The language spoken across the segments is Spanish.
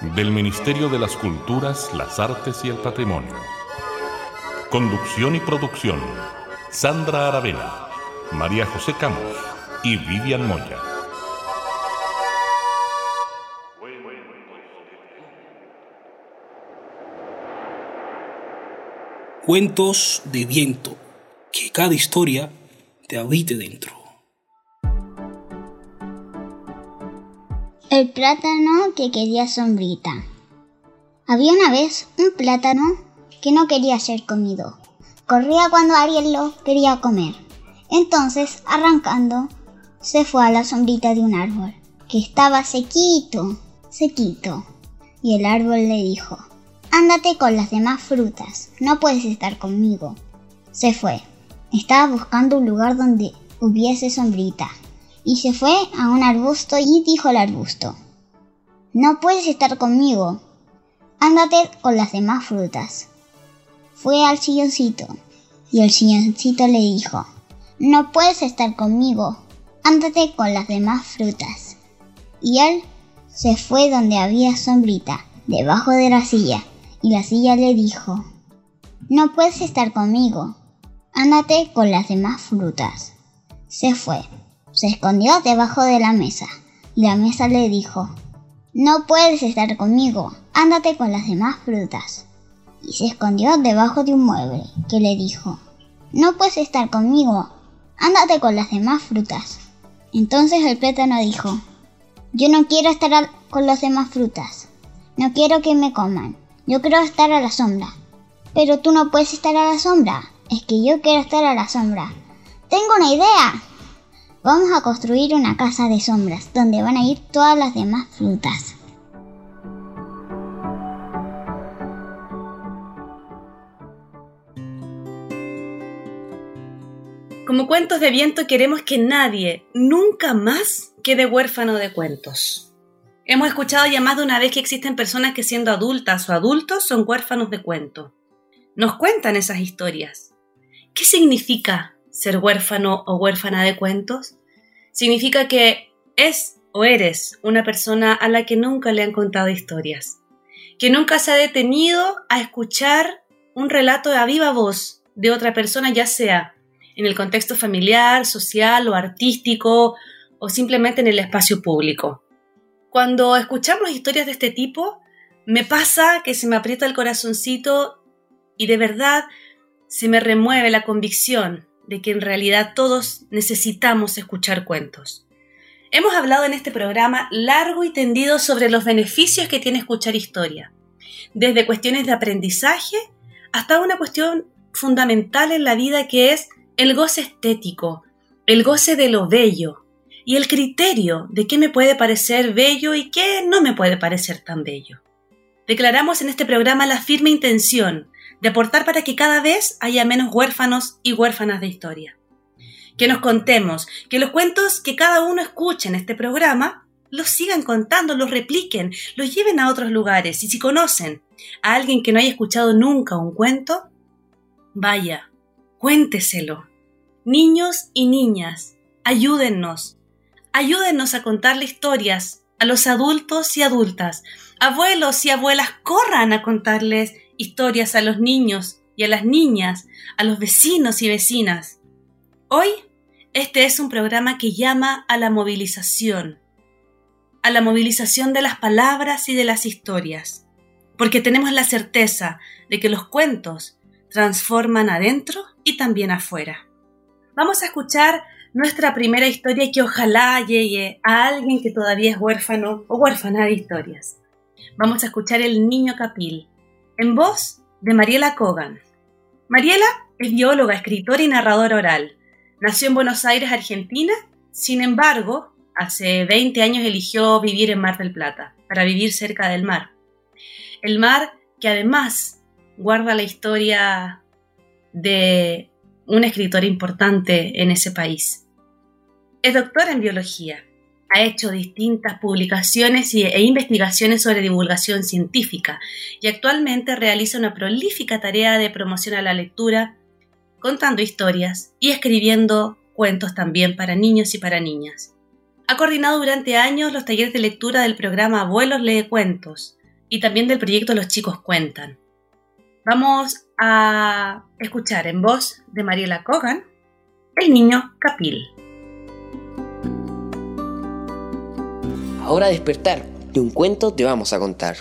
del Ministerio de las Culturas, las Artes y el Patrimonio. Conducción y producción, Sandra Aravena, María José Camos y Vivian Moya. Cuentos de viento, que cada historia te habite dentro. El plátano que quería sombrita. Había una vez un plátano que no quería ser comido. Corría cuando Ariel lo quería comer. Entonces, arrancando, se fue a la sombrita de un árbol, que estaba sequito, sequito. Y el árbol le dijo, Ándate con las demás frutas, no puedes estar conmigo. Se fue. Estaba buscando un lugar donde hubiese sombrita. Y se fue a un arbusto y dijo el arbusto, No puedes estar conmigo, ándate con las demás frutas. Fue al silloncito y el silloncito le dijo, No puedes estar conmigo, ándate con las demás frutas. Y él se fue donde había sombrita, debajo de la silla, y la silla le dijo, No puedes estar conmigo, ándate con las demás frutas. Se fue. Se escondió debajo de la mesa y la mesa le dijo, No puedes estar conmigo, ándate con las demás frutas. Y se escondió debajo de un mueble que le dijo, No puedes estar conmigo, ándate con las demás frutas. Entonces el plátano dijo, Yo no quiero estar con las demás frutas, no quiero que me coman, yo quiero estar a la sombra. Pero tú no puedes estar a la sombra, es que yo quiero estar a la sombra. Tengo una idea, Vamos a construir una casa de sombras donde van a ir todas las demás frutas. Como cuentos de viento queremos que nadie, nunca más, quede huérfano de cuentos. Hemos escuchado ya más de una vez que existen personas que siendo adultas o adultos son huérfanos de cuento. Nos cuentan esas historias. ¿Qué significa ser huérfano o huérfana de cuentos? Significa que es o eres una persona a la que nunca le han contado historias, que nunca se ha detenido a escuchar un relato a viva voz de otra persona, ya sea en el contexto familiar, social o artístico o simplemente en el espacio público. Cuando escuchamos historias de este tipo, me pasa que se me aprieta el corazoncito y de verdad se me remueve la convicción de que en realidad todos necesitamos escuchar cuentos. Hemos hablado en este programa largo y tendido sobre los beneficios que tiene escuchar historia, desde cuestiones de aprendizaje hasta una cuestión fundamental en la vida que es el goce estético, el goce de lo bello y el criterio de qué me puede parecer bello y qué no me puede parecer tan bello. Declaramos en este programa la firme intención de aportar para que cada vez haya menos huérfanos y huérfanas de historia. Que nos contemos, que los cuentos que cada uno escuche en este programa los sigan contando, los repliquen, los lleven a otros lugares. Y si conocen a alguien que no haya escuchado nunca un cuento, vaya, cuénteselo. Niños y niñas, ayúdennos. Ayúdennos a contarle historias a los adultos y adultas. Abuelos y abuelas, corran a contarles historias a los niños y a las niñas, a los vecinos y vecinas. Hoy, este es un programa que llama a la movilización, a la movilización de las palabras y de las historias, porque tenemos la certeza de que los cuentos transforman adentro y también afuera. Vamos a escuchar nuestra primera historia que ojalá llegue a alguien que todavía es huérfano o huérfana de historias. Vamos a escuchar El Niño Capil, en voz de Mariela Kogan. Mariela es bióloga, escritora y narradora oral. Nació en Buenos Aires, Argentina, sin embargo, hace 20 años eligió vivir en Mar del Plata, para vivir cerca del mar. El mar que además guarda la historia de un escritor importante en ese país. Es doctor en biología. Ha hecho distintas publicaciones e investigaciones sobre divulgación científica y actualmente realiza una prolífica tarea de promoción a la lectura, contando historias y escribiendo cuentos también para niños y para niñas. Ha coordinado durante años los talleres de lectura del programa Abuelos Lee Cuentos y también del proyecto Los Chicos Cuentan. Vamos a escuchar en voz de Mariela Kogan El niño Capil. Ahora despertar, de un cuento te vamos a contar.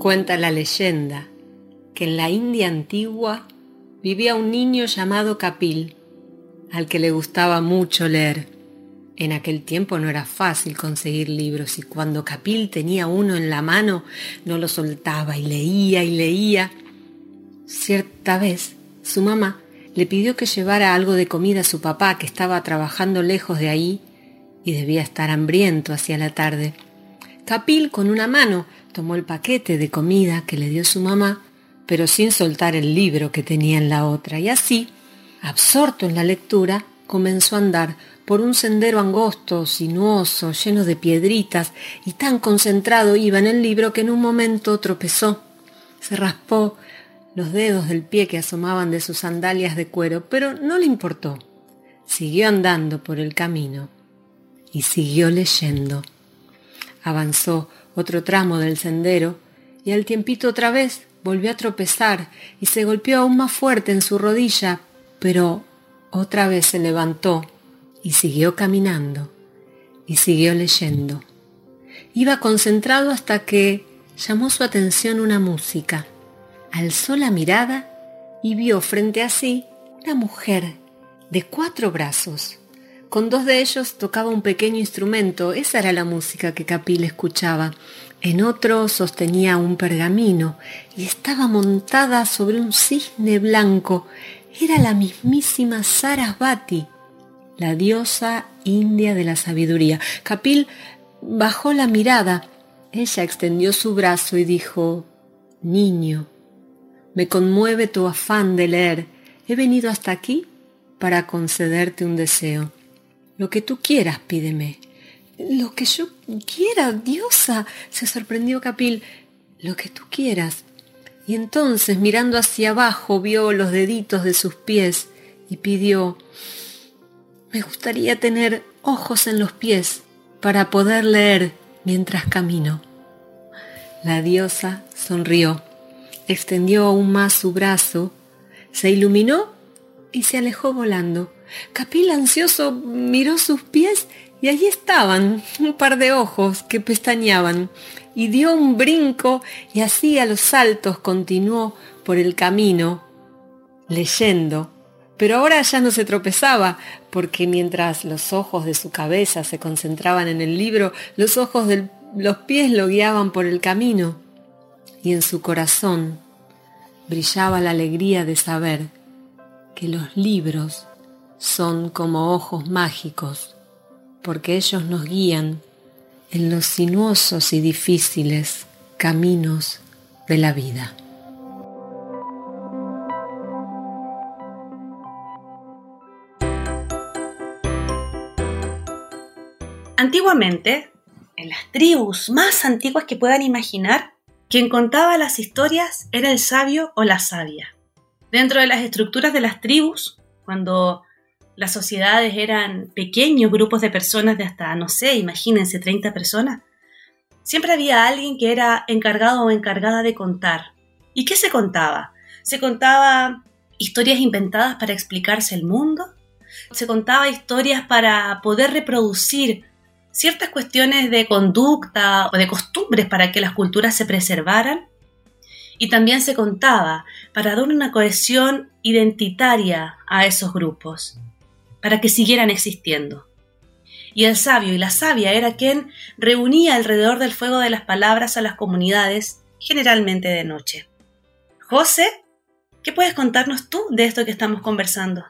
Cuenta la leyenda que en la India antigua vivía un niño llamado Capil, al que le gustaba mucho leer. En aquel tiempo no era fácil conseguir libros y cuando Capil tenía uno en la mano no lo soltaba y leía y leía. Cierta vez su mamá le pidió que llevara algo de comida a su papá que estaba trabajando lejos de ahí y debía estar hambriento hacia la tarde. Capil con una mano tomó el paquete de comida que le dio su mamá pero sin soltar el libro que tenía en la otra, y así, absorto en la lectura, comenzó a andar por un sendero angosto, sinuoso, lleno de piedritas, y tan concentrado iba en el libro que en un momento tropezó. Se raspó los dedos del pie que asomaban de sus sandalias de cuero, pero no le importó. Siguió andando por el camino y siguió leyendo. Avanzó otro tramo del sendero y al tiempito otra vez volvió a tropezar y se golpeó aún más fuerte en su rodilla, pero otra vez se levantó y siguió caminando y siguió leyendo. Iba concentrado hasta que llamó su atención una música. Alzó la mirada y vio frente a sí una mujer de cuatro brazos. Con dos de ellos tocaba un pequeño instrumento, esa era la música que Capil escuchaba. En otro sostenía un pergamino y estaba montada sobre un cisne blanco. Era la mismísima Sarasvati, la diosa india de la sabiduría. Capil bajó la mirada. Ella extendió su brazo y dijo, Niño, me conmueve tu afán de leer. He venido hasta aquí para concederte un deseo. Lo que tú quieras, pídeme. Lo que yo quiera, diosa, se sorprendió Capil. Lo que tú quieras. Y entonces, mirando hacia abajo, vio los deditos de sus pies y pidió, me gustaría tener ojos en los pies para poder leer mientras camino. La diosa sonrió, extendió aún más su brazo, se iluminó y se alejó volando. Capil ansioso miró sus pies y allí estaban un par de ojos que pestañeaban y dio un brinco y así a los saltos continuó por el camino leyendo. Pero ahora ya no se tropezaba, porque mientras los ojos de su cabeza se concentraban en el libro, los ojos de los pies lo guiaban por el camino. Y en su corazón brillaba la alegría de saber que los libros son como ojos mágicos porque ellos nos guían en los sinuosos y difíciles caminos de la vida. Antiguamente, en las tribus más antiguas que puedan imaginar, quien contaba las historias era el sabio o la sabia. Dentro de las estructuras de las tribus, cuando las sociedades eran pequeños grupos de personas de hasta, no sé, imagínense, 30 personas, siempre había alguien que era encargado o encargada de contar. ¿Y qué se contaba? Se contaba historias inventadas para explicarse el mundo, se contaba historias para poder reproducir ciertas cuestiones de conducta o de costumbres para que las culturas se preservaran. Y también se contaba para dar una cohesión identitaria a esos grupos para que siguieran existiendo. Y el sabio y la sabia era quien reunía alrededor del fuego de las palabras a las comunidades, generalmente de noche. José, ¿qué puedes contarnos tú de esto que estamos conversando?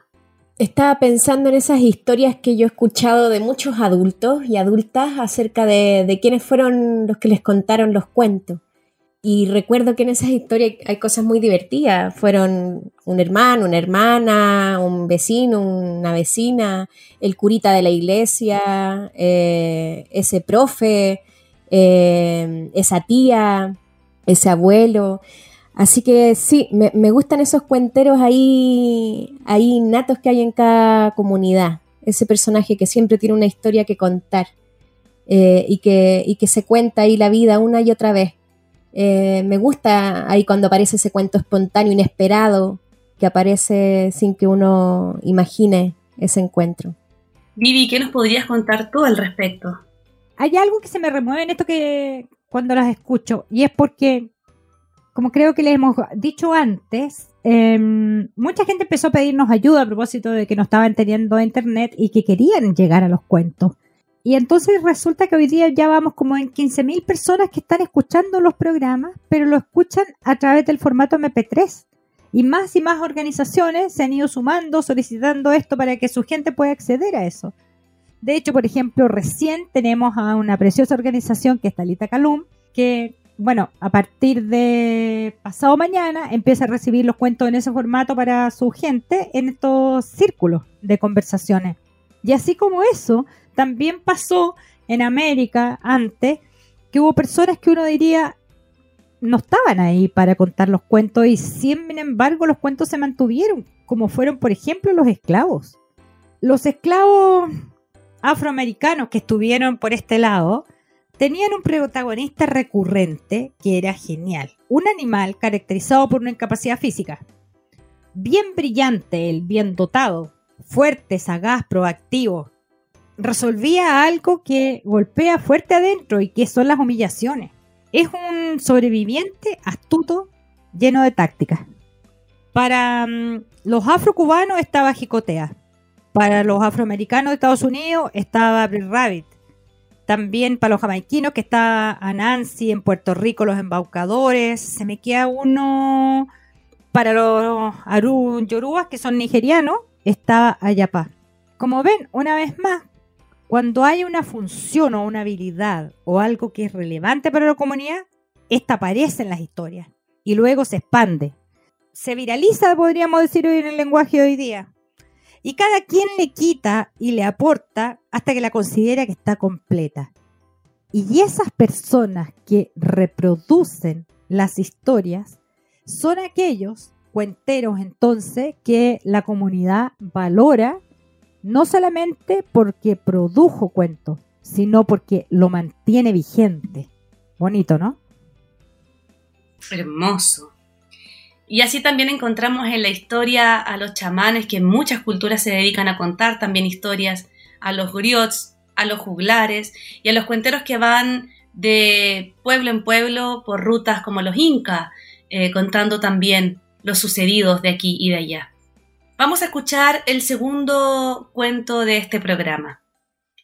Estaba pensando en esas historias que yo he escuchado de muchos adultos y adultas acerca de, de quiénes fueron los que les contaron los cuentos. Y recuerdo que en esas historias hay cosas muy divertidas. Fueron un hermano, una hermana, un vecino, una vecina, el curita de la iglesia, eh, ese profe, eh, esa tía, ese abuelo. Así que sí, me, gustan esos cuenteros ahí, ahí natos que hay en cada comunidad. Ese personaje que siempre tiene una historia que contar eh, y, que, y que se cuenta ahí la vida una y otra vez. Eh, me gusta ahí cuando aparece ese cuento espontáneo, inesperado, que aparece sin que uno imagine ese encuentro. Vivi, ¿qué nos podrías contar tú al respecto? Hay algo que se me remueve en esto que cuando las escucho, y es porque, como creo que les hemos dicho antes, em, mucha gente empezó a pedirnos ayuda a propósito de que no estaban teniendo internet y que querían llegar a los cuentos. Y entonces resulta que hoy día ya vamos como en 15.000 personas que están escuchando los programas, pero lo escuchan a través del formato MP3. Y más y más organizaciones se han ido sumando, solicitando esto para que su gente pueda acceder a eso. De hecho, por ejemplo, recién tenemos a una preciosa organización que es Talita Calum, que, bueno, a partir de pasado mañana empieza a recibir los cuentos en ese formato para su gente en estos círculos de conversaciones. Y así como eso, también pasó en América antes que hubo personas que uno diría no estaban ahí para contar los cuentos y sin embargo los cuentos se mantuvieron, como fueron por ejemplo los esclavos. Los esclavos afroamericanos que estuvieron por este lado tenían un protagonista recurrente que era genial, un animal caracterizado por una incapacidad física, bien brillante, el bien dotado, fuerte, sagaz, proactivo, resolvía algo que golpea fuerte adentro y que son las humillaciones. Es un sobreviviente astuto, lleno de tácticas. Para mm, los afrocubanos estaba Jicotea. Para los afroamericanos de Estados Unidos estaba Brit Rabbit. También para los jamaiquinos que estaba Anansi, en Puerto Rico los embaucadores. Se me queda uno para los Aru Yorubas que son nigerianos, estaba Ayapá. Como ven, una vez más, cuando hay una función o una habilidad o algo que es relevante para la comunidad, esta aparece en las historias y luego se expande. Se viraliza, podríamos decir hoy en el lenguaje de hoy día. Y cada quien le quita y le aporta hasta que la considera que está completa. Y esas personas que reproducen las historias son aquellos cuenteros entonces que la comunidad valora no solamente porque produjo cuentos, sino porque lo mantiene vigente. Bonito, ¿no? Hermoso. Y así también encontramos en la historia a los chamanes que en muchas culturas se dedican a contar también historias, a los griots, a los juglares y a los cuenteros que van de pueblo en pueblo por rutas como los incas, eh, contando también los sucedidos de aquí y de allá. Vamos a escuchar el segundo cuento de este programa,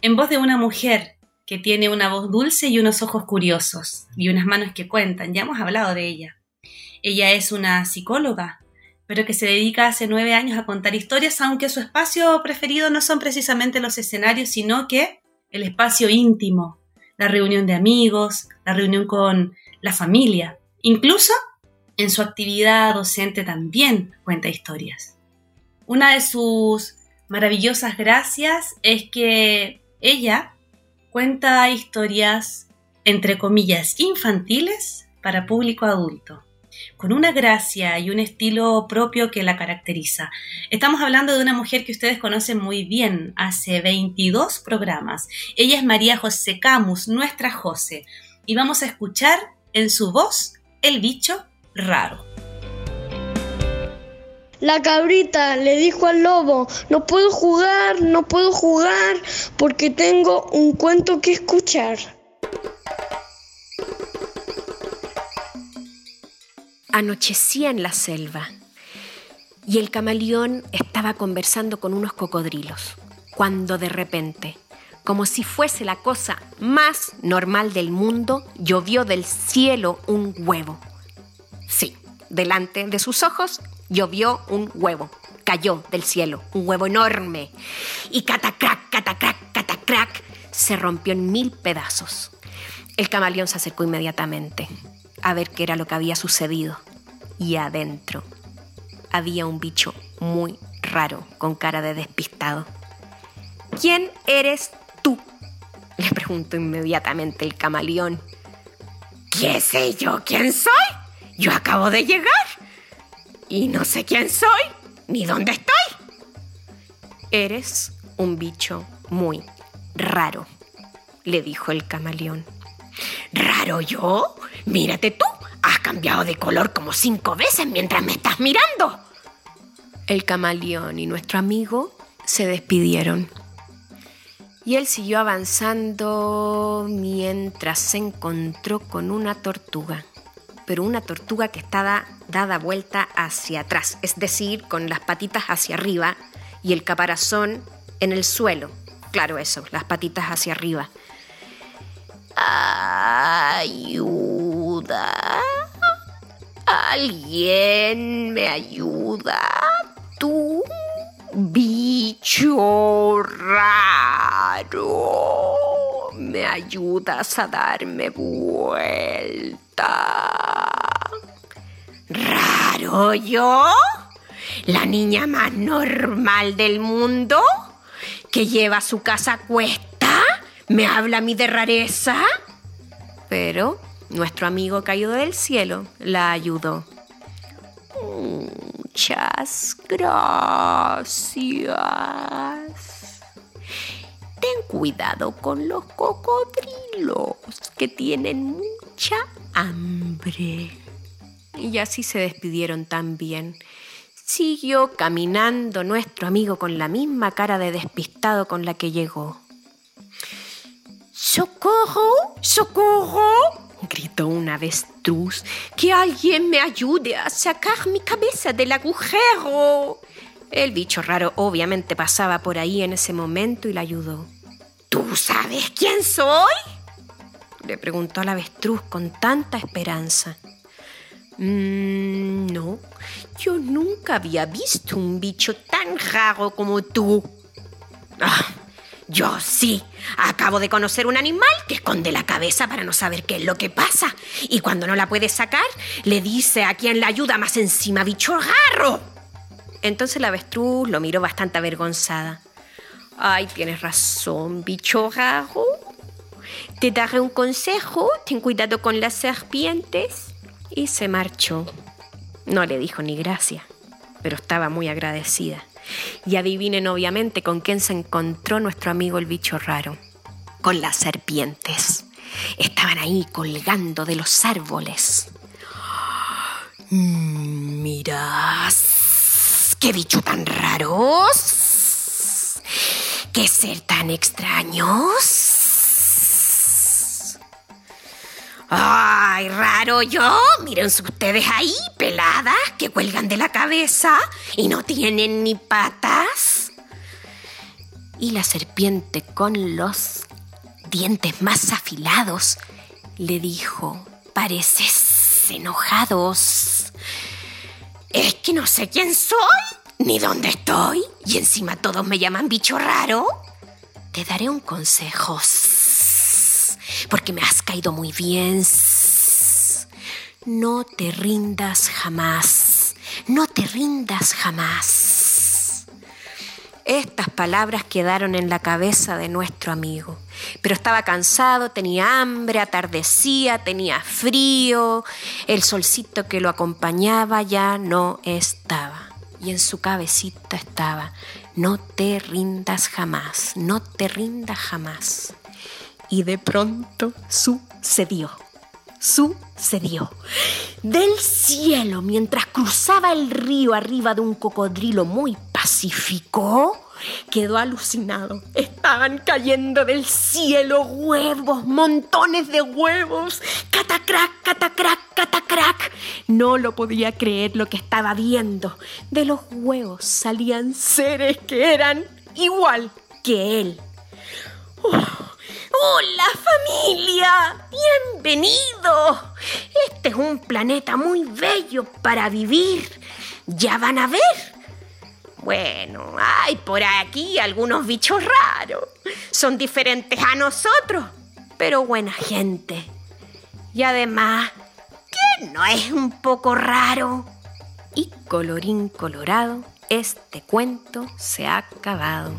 en voz de una mujer que tiene una voz dulce y unos ojos curiosos y unas manos que cuentan, ya hemos hablado de ella. Ella es una psicóloga, pero que se dedica hace nueve años a contar historias, aunque su espacio preferido no son precisamente los escenarios, sino que el espacio íntimo, la reunión de amigos, la reunión con la familia. Incluso en su actividad docente también cuenta historias. Una de sus maravillosas gracias es que ella cuenta historias, entre comillas, infantiles para público adulto, con una gracia y un estilo propio que la caracteriza. Estamos hablando de una mujer que ustedes conocen muy bien, hace 22 programas. Ella es María José Camus, nuestra José, y vamos a escuchar en su voz el bicho raro. La cabrita le dijo al lobo, no puedo jugar, no puedo jugar porque tengo un cuento que escuchar. Anochecía en la selva y el camaleón estaba conversando con unos cocodrilos, cuando de repente, como si fuese la cosa más normal del mundo, llovió del cielo un huevo. Sí, delante de sus ojos llovió un huevo. cayó del cielo, un huevo enorme. Y catacrac, catacrac, catacrac, se rompió en mil pedazos. El camaleón se acercó inmediatamente a ver qué era lo que había sucedido. Y adentro había un bicho muy raro, con cara de despistado. ¿Quién eres tú? Le preguntó inmediatamente el camaleón. ¿Qué sé yo quién soy? Yo acabo de llegar. Y no sé quién soy, ni dónde estoy. Eres un bicho muy raro, le dijo el camaleón. ¿Raro yo? Mírate tú, has cambiado de color como cinco veces mientras me estás mirando. El camaleón y nuestro amigo se despidieron. Y él siguió avanzando mientras se encontró con una tortuga, pero una tortuga que estaba dada vuelta hacia atrás, es decir, con las patitas hacia arriba y el caparazón en el suelo. Claro, eso, las patitas hacia arriba. Ayuda. ¿Alguien me ayuda? Tú, bicho raro. ¿Me ayudas a darme vuelta? ¿Raro yo? ¿La niña más normal del mundo? ¿Que lleva su casa a cuesta? ¿Me habla a mí de rareza? Pero nuestro amigo caído del cielo la ayudó. Muchas gracias. Ten cuidado con los cocodrilos, que tienen mucha hambre. Y así se despidieron también. Siguió caminando nuestro amigo con la misma cara de despistado con la que llegó. ¡Socorro! ¡Socorro! gritó una avestruz. ¡Que alguien me ayude a sacar mi cabeza del agujero! El bicho raro obviamente pasaba por ahí en ese momento y la ayudó. ¿Tú sabes quién soy? le preguntó la avestruz con tanta esperanza. Mm, no, yo nunca había visto un bicho tan raro como tú. Ah, yo sí. Acabo de conocer un animal que esconde la cabeza para no saber qué es lo que pasa. Y cuando no la puede sacar, le dice a quien la ayuda más encima, bicho garro. Entonces la avestruz lo miró bastante avergonzada. Ay, tienes razón, bicho garro. Te daré un consejo, ten cuidado con las serpientes. Y se marchó. No le dijo ni gracia, pero estaba muy agradecida. Y adivinen obviamente con quién se encontró nuestro amigo el bicho raro. Con las serpientes. Estaban ahí colgando de los árboles. Mm, Miras. ¡Qué bicho tan raros! ¡Qué ser tan extraños! ¡Ay, raro yo! Miren ustedes ahí, peladas, que cuelgan de la cabeza y no tienen ni patas. Y la serpiente con los dientes más afilados le dijo, pareces enojados. Es que no sé quién soy, ni dónde estoy, y encima todos me llaman bicho raro. Te daré un consejo porque me has caído muy bien. No te rindas jamás, no te rindas jamás. Estas palabras quedaron en la cabeza de nuestro amigo, pero estaba cansado, tenía hambre, atardecía, tenía frío, el solcito que lo acompañaba ya no estaba. Y en su cabecita estaba, no te rindas jamás, no te rindas jamás. Y de pronto sucedió. Sucedió. Del cielo, mientras cruzaba el río arriba de un cocodrilo muy pacífico, quedó alucinado. Estaban cayendo del cielo huevos, montones de huevos. Catacrac, catacrac, catacrac. No lo podía creer lo que estaba viendo. De los huevos salían seres que eran igual que él. Hola familia, bienvenido. Este es un planeta muy bello para vivir. Ya van a ver. Bueno, hay por aquí algunos bichos raros. Son diferentes a nosotros, pero buena gente. Y además, ¿quién no es un poco raro? Y colorín colorado, este cuento se ha acabado.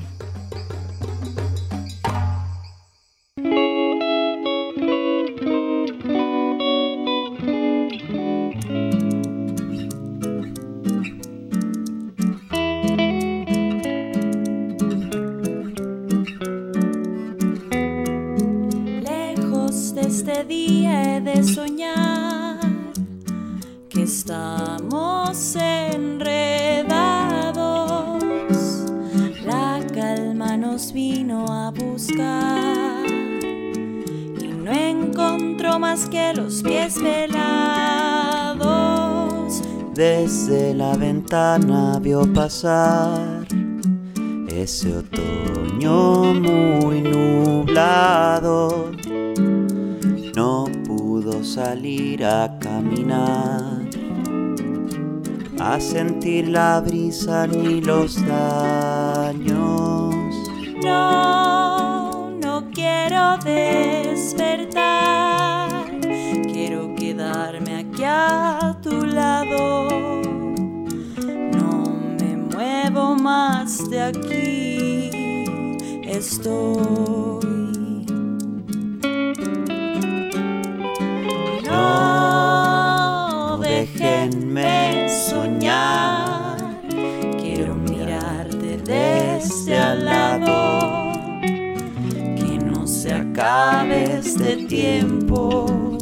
Más que los pies velados. Desde la ventana vio pasar ese otoño muy nublado. No pudo salir a caminar, a sentir la brisa ni los daños. No, no quiero despertar. A tu lado. No me muevo más de aquí. Estoy. No déjenme soñar. Quiero mirarte desde al lado. Que no se acabe este tiempo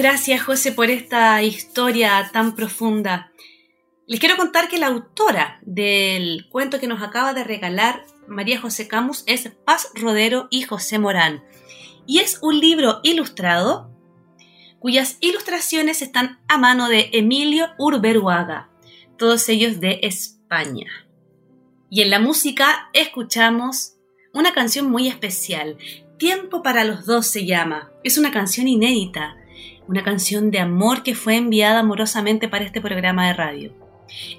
gracias, José, por esta historia tan profunda. Les quiero contar que la autora del cuento que nos acaba de regalar María José Camus es Paz Rodero y José Morán. Y es un libro ilustrado cuyas ilustraciones están a mano de Emilio Urberuaga, todos ellos de España. Y en la música escuchamos una canción muy especial. Tiempo para los dos se llama. Es una canción inédita, una canción de amor que fue enviada amorosamente para este programa de radio.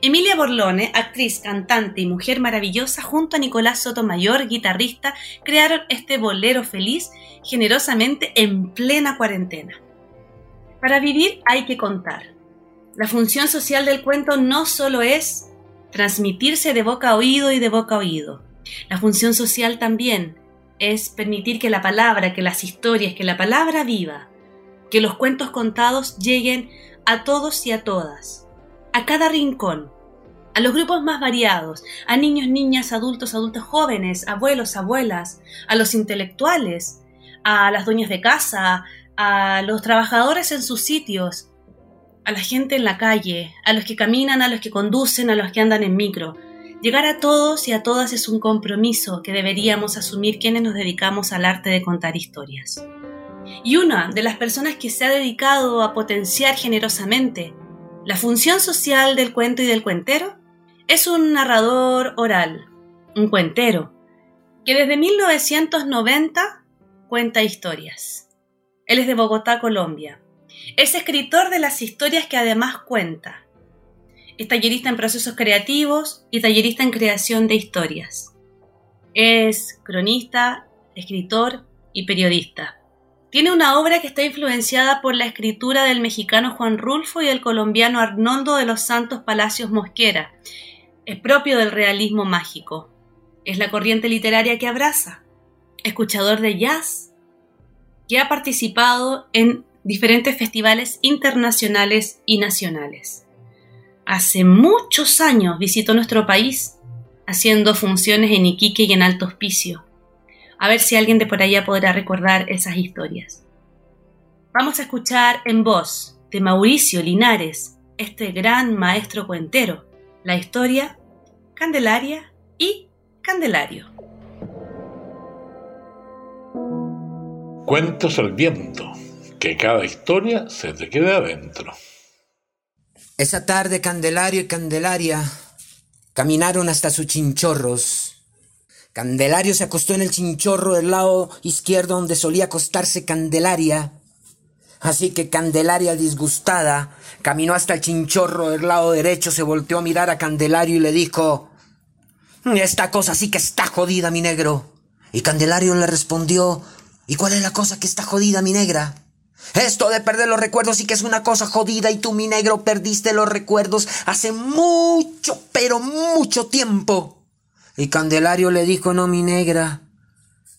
Emilia Borlone, actriz, cantante y mujer maravillosa, junto a Nicolás Sotomayor, guitarrista, crearon este bolero feliz generosamente en plena cuarentena. Para vivir hay que contar. La función social del cuento no solo es transmitirse de boca a oído y de boca a oído. La función social también es permitir que la palabra, que las historias, que la palabra viva, que los cuentos contados lleguen a todos y a todas, a cada rincón, a los grupos más variados, a niños, niñas, adultos, adultos jóvenes, abuelos, abuelas, a los intelectuales, a las dueñas de casa, a los trabajadores en sus sitios, a la gente en la calle, a los que caminan, a los que conducen, a los que andan en micro. Llegar a todos y a todas es un compromiso que deberíamos asumir quienes nos dedicamos al arte de contar historias. Y una de las personas que se ha dedicado a potenciar generosamente la función social del cuento y del cuentero es un narrador oral, un cuentero, que desde 1990 cuenta historias. Él es de Bogotá, Colombia. Es escritor de las historias que además cuenta. Es tallerista en procesos creativos y tallerista en creación de historias. Es cronista, escritor y periodista. Tiene una obra que está influenciada por la escritura del mexicano Juan Rulfo y el colombiano Arnoldo de los Santos Palacios Mosquera. Es propio del realismo mágico. Es la corriente literaria que abraza. Escuchador de jazz, que ha participado en diferentes festivales internacionales y nacionales. Hace muchos años visitó nuestro país, haciendo funciones en Iquique y en Alto Hospicio. A ver si alguien de por allá podrá recordar esas historias. Vamos a escuchar en voz de Mauricio Linares, este gran maestro cuentero, la historia Candelaria y Candelario. Cuentos al viento, que cada historia se te quede adentro. Esa tarde Candelario y Candelaria caminaron hasta sus chinchorros. Candelario se acostó en el chinchorro del lado izquierdo donde solía acostarse Candelaria. Así que Candelaria, disgustada, caminó hasta el chinchorro del lado derecho, se volteó a mirar a Candelario y le dijo, Esta cosa sí que está jodida, mi negro. Y Candelario le respondió, ¿Y cuál es la cosa que está jodida, mi negra? Esto de perder los recuerdos sí que es una cosa jodida y tú, mi negro, perdiste los recuerdos hace mucho, pero mucho tiempo. Y Candelario le dijo, no, mi negra,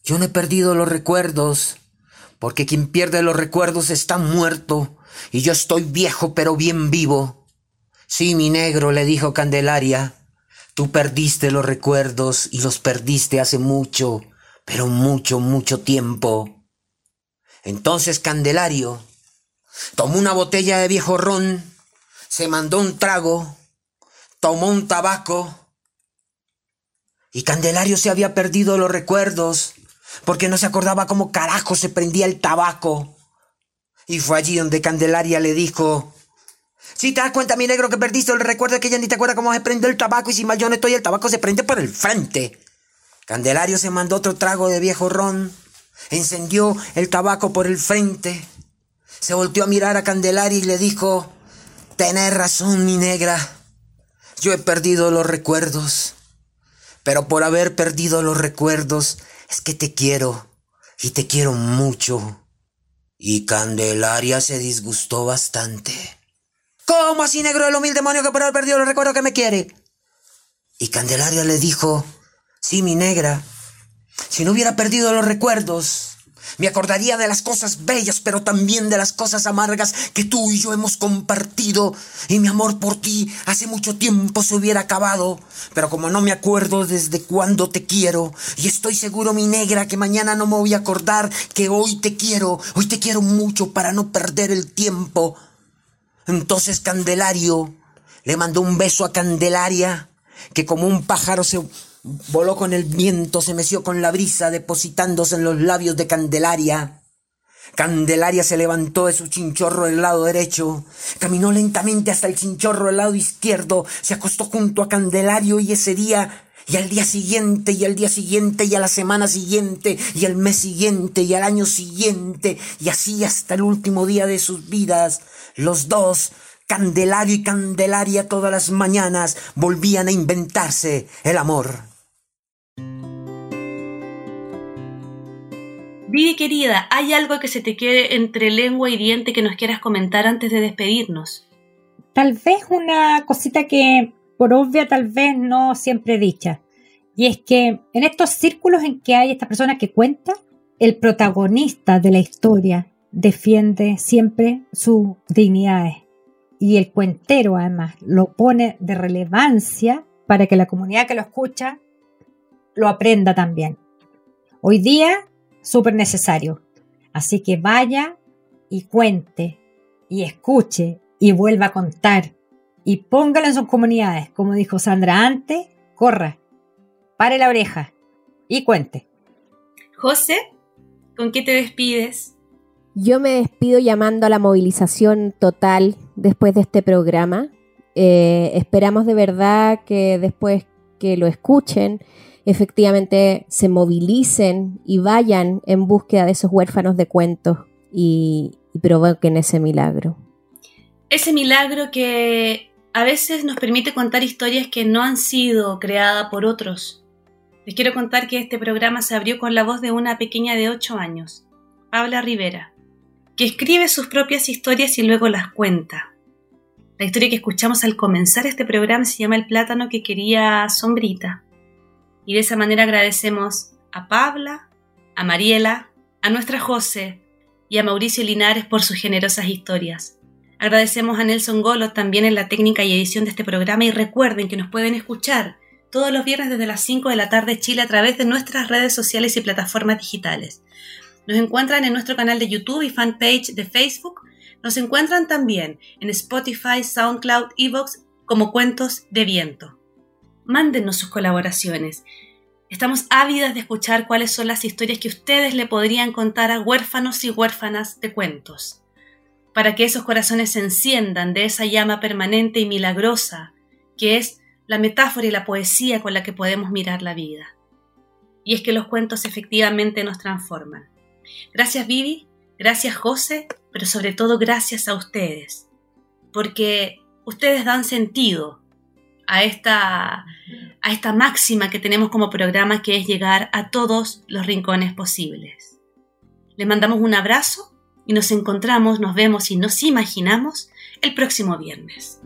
yo no he perdido los recuerdos, porque quien pierde los recuerdos está muerto, y yo estoy viejo, pero bien vivo. Sí, mi negro, le dijo Candelaria, tú perdiste los recuerdos y los perdiste hace mucho, pero mucho, mucho tiempo. Entonces Candelario tomó una botella de viejo ron, se mandó un trago, tomó un tabaco, y Candelario se había perdido los recuerdos, porque no se acordaba cómo carajo se prendía el tabaco. Y fue allí donde Candelaria le dijo, si te das cuenta, mi negro, que perdiste el recuerdo que ya ni te acuerdas cómo se prendió el tabaco y si mal yo no estoy, el tabaco se prende por el frente. Candelario se mandó otro trago de viejo ron, encendió el tabaco por el frente, se volteó a mirar a Candelaria y le dijo, Tenés razón, mi negra, yo he perdido los recuerdos, pero por haber perdido los recuerdos es que te quiero y te quiero mucho. Y Candelaria se disgustó bastante. ¿Cómo así, negro, el humilde demonio que por haber perdido los recuerdos que me quiere? Y Candelaria le dijo, Sí, mi negra. Si no hubiera perdido los recuerdos, me acordaría de las cosas bellas, pero también de las cosas amargas que tú y yo hemos compartido. Y mi amor por ti hace mucho tiempo se hubiera acabado. Pero como no me acuerdo desde cuándo te quiero, y estoy seguro, mi negra, que mañana no me voy a acordar que hoy te quiero, hoy te quiero mucho para no perder el tiempo. Entonces Candelario le mandó un beso a Candelaria, que como un pájaro se Voló con el viento, se meció con la brisa, depositándose en los labios de Candelaria. Candelaria se levantó de su chinchorro del lado derecho, caminó lentamente hasta el chinchorro del lado izquierdo, se acostó junto a Candelario y ese día, y al día siguiente, y al día siguiente, y a la semana siguiente, y al mes siguiente, y al año siguiente, y así hasta el último día de sus vidas, los dos Candelario y Candelaria todas las mañanas volvían a inventarse el amor. Vivi querida, ¿hay algo que se te quede entre lengua y diente que nos quieras comentar antes de despedirnos? Tal vez una cosita que por obvia tal vez no siempre dicha. Y es que en estos círculos en que hay esta persona que cuenta, el protagonista de la historia defiende siempre sus dignidades. Y el cuentero además lo pone de relevancia para que la comunidad que lo escucha lo aprenda también. Hoy día súper necesario. Así que vaya y cuente y escuche y vuelva a contar y póngalo en sus comunidades. Como dijo Sandra antes, corra, pare la oreja y cuente. José, ¿con qué te despides? Yo me despido llamando a la movilización total después de este programa. Eh, esperamos de verdad que después que lo escuchen, efectivamente se movilicen y vayan en búsqueda de esos huérfanos de cuentos y, y provoquen ese milagro. Ese milagro que a veces nos permite contar historias que no han sido creadas por otros. Les quiero contar que este programa se abrió con la voz de una pequeña de 8 años, Paula Rivera, que escribe sus propias historias y luego las cuenta. La historia que escuchamos al comenzar este programa se llama El plátano que quería sombrita. Y de esa manera agradecemos a Pabla, a Mariela, a nuestra José y a Mauricio Linares por sus generosas historias. Agradecemos a Nelson Golo también en la técnica y edición de este programa y recuerden que nos pueden escuchar todos los viernes desde las 5 de la tarde Chile a través de nuestras redes sociales y plataformas digitales. Nos encuentran en nuestro canal de YouTube y fanpage de Facebook. Nos encuentran también en Spotify, SoundCloud, Evox como Cuentos de Viento. Mándenos sus colaboraciones. Estamos ávidas de escuchar cuáles son las historias que ustedes le podrían contar a huérfanos y huérfanas de cuentos, para que esos corazones se enciendan de esa llama permanente y milagrosa que es la metáfora y la poesía con la que podemos mirar la vida. Y es que los cuentos efectivamente nos transforman. Gracias Vivi, gracias José, pero sobre todo gracias a ustedes, porque ustedes dan sentido a esta, a esta máxima que tenemos como programa que es llegar a todos los rincones posibles. Les mandamos un abrazo y nos encontramos, nos vemos y nos imaginamos el próximo viernes.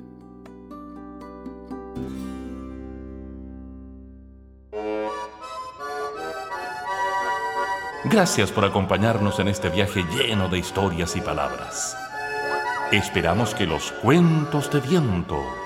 Gracias por acompañarnos en este viaje lleno de historias y palabras. Esperamos que los cuentos de viento